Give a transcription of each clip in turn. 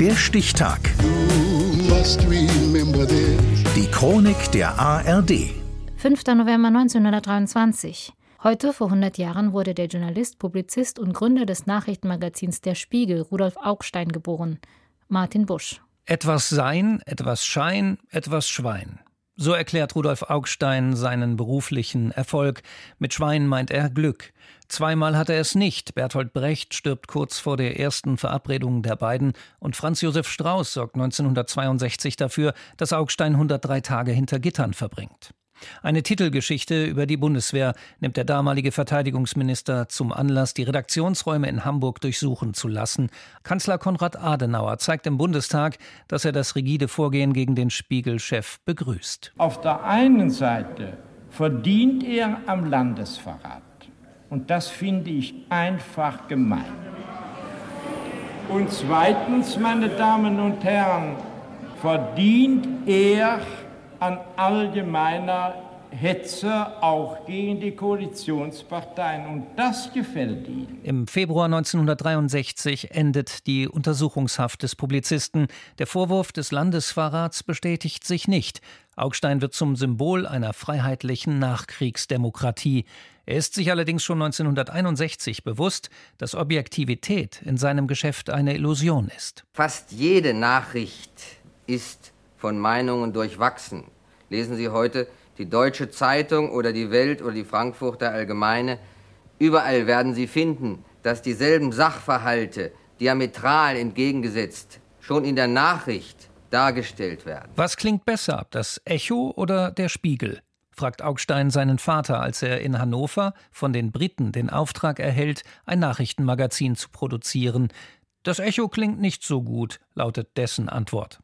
Der Stichtag. Die Chronik der ARD. 5. November 1923. Heute, vor 100 Jahren, wurde der Journalist, Publizist und Gründer des Nachrichtenmagazins Der Spiegel, Rudolf Augstein, geboren. Martin Busch. Etwas Sein, etwas Schein, etwas Schwein. So erklärt Rudolf Augstein seinen beruflichen Erfolg. Mit Schwein meint er Glück. Zweimal hat er es nicht. Bertolt Brecht stirbt kurz vor der ersten Verabredung der beiden und Franz Josef Strauß sorgt 1962 dafür, dass Augstein 103 Tage hinter Gittern verbringt. Eine Titelgeschichte über die Bundeswehr nimmt der damalige Verteidigungsminister zum Anlass, die Redaktionsräume in Hamburg durchsuchen zu lassen. Kanzler Konrad Adenauer zeigt im Bundestag, dass er das rigide Vorgehen gegen den Spiegelchef begrüßt. Auf der einen Seite verdient er am Landesverrat. Und das finde ich einfach gemein. Und zweitens, meine Damen und Herren, verdient er an allgemeiner Hetze auch gegen die Koalitionsparteien. Und das gefällt Ihnen. Im Februar 1963 endet die Untersuchungshaft des Publizisten. Der Vorwurf des Landesverrats bestätigt sich nicht. Augstein wird zum Symbol einer freiheitlichen Nachkriegsdemokratie. Er ist sich allerdings schon 1961 bewusst, dass Objektivität in seinem Geschäft eine Illusion ist. Fast jede Nachricht ist von Meinungen durchwachsen. Lesen Sie heute die Deutsche Zeitung oder die Welt oder die Frankfurter Allgemeine. Überall werden Sie finden, dass dieselben Sachverhalte diametral entgegengesetzt schon in der Nachricht dargestellt werden. Was klingt besser, das Echo oder der Spiegel? fragt Augstein seinen Vater, als er in Hannover von den Briten den Auftrag erhält, ein Nachrichtenmagazin zu produzieren. Das Echo klingt nicht so gut, lautet dessen Antwort.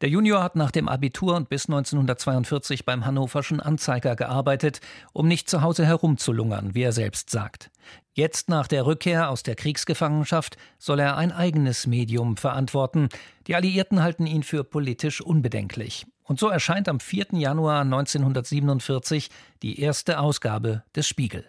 Der Junior hat nach dem Abitur und bis 1942 beim Hannoverschen Anzeiger gearbeitet, um nicht zu Hause herumzulungern, wie er selbst sagt. Jetzt nach der Rückkehr aus der Kriegsgefangenschaft soll er ein eigenes Medium verantworten. Die Alliierten halten ihn für politisch unbedenklich. Und so erscheint am 4. Januar 1947 die erste Ausgabe des Spiegel.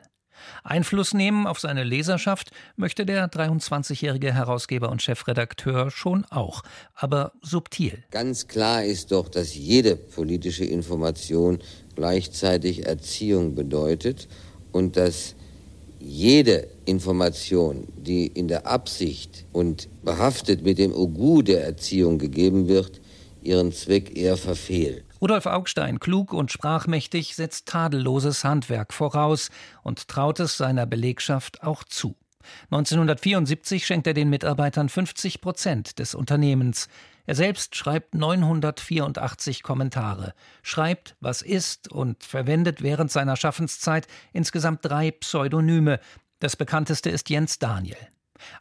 Einfluss nehmen auf seine Leserschaft möchte der 23-jährige Herausgeber und Chefredakteur schon auch, aber subtil. Ganz klar ist doch, dass jede politische Information gleichzeitig Erziehung bedeutet und dass jede Information, die in der Absicht und behaftet mit dem Ogu der Erziehung gegeben wird, ihren Zweck eher verfehlt. Rudolf Augstein, klug und sprachmächtig, setzt tadelloses Handwerk voraus und traut es seiner Belegschaft auch zu. 1974 schenkt er den Mitarbeitern 50 Prozent des Unternehmens. Er selbst schreibt 984 Kommentare, schreibt, was ist und verwendet während seiner Schaffenszeit insgesamt drei Pseudonyme. Das bekannteste ist Jens Daniel.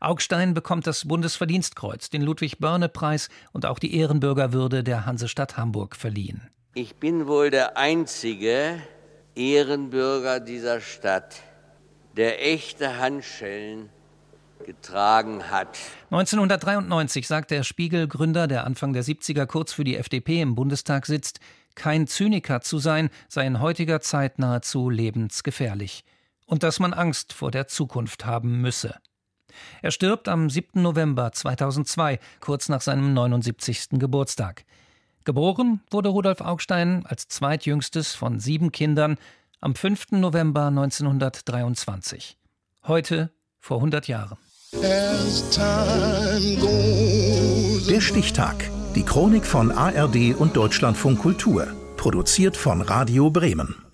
Augstein bekommt das Bundesverdienstkreuz, den Ludwig-Börne-Preis und auch die Ehrenbürgerwürde der Hansestadt Hamburg verliehen. Ich bin wohl der einzige Ehrenbürger dieser Stadt, der echte Handschellen getragen hat. 1993 sagt der Spiegel-Gründer, der Anfang der 70er kurz für die FDP im Bundestag sitzt, kein Zyniker zu sein, sei in heutiger Zeit nahezu lebensgefährlich. Und dass man Angst vor der Zukunft haben müsse. Er stirbt am 7. November 2002, kurz nach seinem 79. Geburtstag. Geboren wurde Rudolf Augstein als zweitjüngstes von sieben Kindern am 5. November 1923. Heute vor 100 Jahren. Der Stichtag. Die Chronik von ARD und Deutschlandfunk Kultur. Produziert von Radio Bremen.